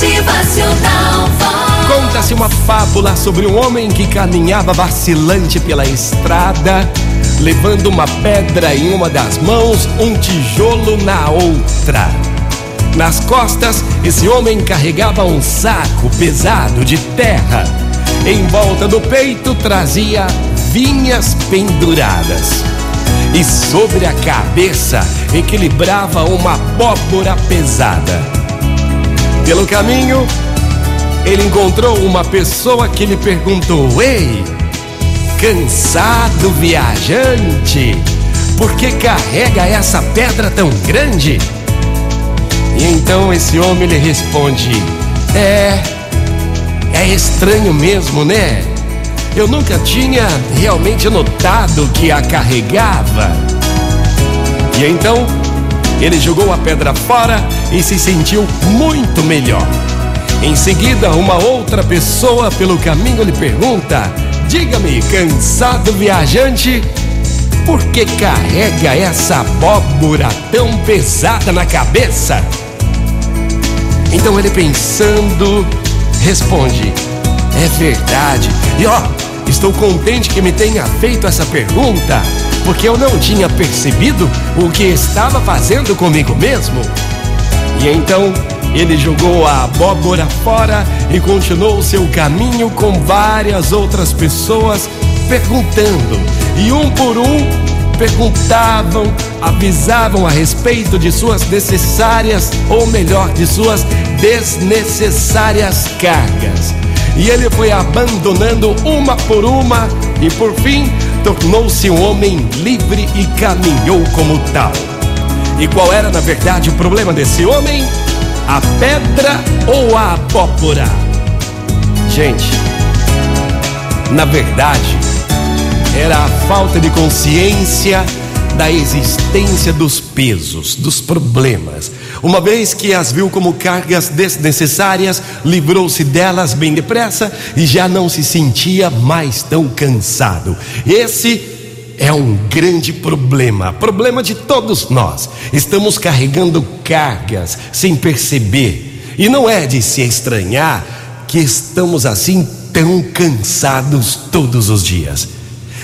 Motivacional. Conta-se uma fábula sobre um homem que caminhava vacilante pela estrada, levando uma pedra em uma das mãos, um tijolo na outra. Nas costas, esse homem carregava um saco pesado de terra. Em volta do peito trazia vinhas penduradas. E sobre a cabeça equilibrava uma abóbora pesada. Pelo caminho, ele encontrou uma pessoa que lhe perguntou: Ei, cansado viajante, por que carrega essa pedra tão grande? E então esse homem lhe responde: É, é estranho mesmo, né? Eu nunca tinha realmente notado que a carregava. E então ele jogou a pedra fora e se sentiu muito melhor. Em seguida, uma outra pessoa pelo caminho lhe pergunta: Diga-me, cansado viajante, por que carrega essa abóbora tão pesada na cabeça? Então ele pensando, responde: É verdade. E ó, estou contente que me tenha feito essa pergunta porque eu não tinha percebido o que estava fazendo comigo mesmo. E então ele jogou a abóbora fora e continuou seu caminho com várias outras pessoas perguntando. E um por um perguntavam, avisavam a respeito de suas necessárias, ou melhor, de suas desnecessárias cargas. E ele foi abandonando uma por uma e por fim tornou-se um homem livre e caminhou como tal. E qual era, na verdade, o problema desse homem? A pedra ou a abóbora? Gente, na verdade, era a falta de consciência da existência dos pesos, dos problemas. Uma vez que as viu como cargas desnecessárias, livrou-se delas bem depressa e já não se sentia mais tão cansado. Esse é um grande problema, problema de todos nós. Estamos carregando cargas sem perceber. E não é de se estranhar que estamos assim tão cansados todos os dias.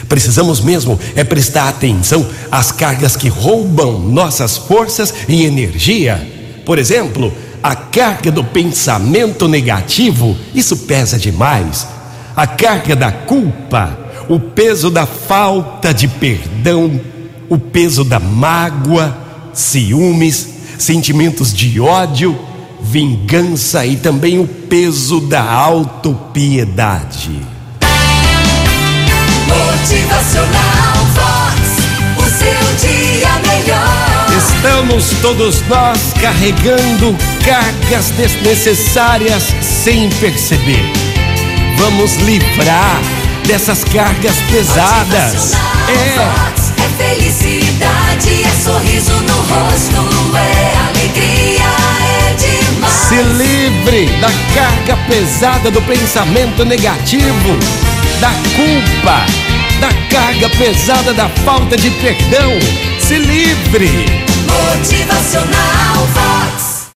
Precisamos mesmo é prestar atenção às cargas que roubam nossas forças e energia. Por exemplo, a carga do pensamento negativo, isso pesa demais. A carga da culpa, o peso da falta de perdão, o peso da mágoa, ciúmes, sentimentos de ódio, vingança e também o peso da autopiedade. Motivacional Vox, o seu dia melhor. Estamos todos nós carregando cargas desnecessárias sem perceber. Vamos livrar dessas cargas pesadas. É. É felicidade, é sorriso no rosto, é alegria, é demais. Se livre da carga pesada do pensamento negativo, da culpa, da carga pesada da falta de perdão. Se livre. Motivacional Vox.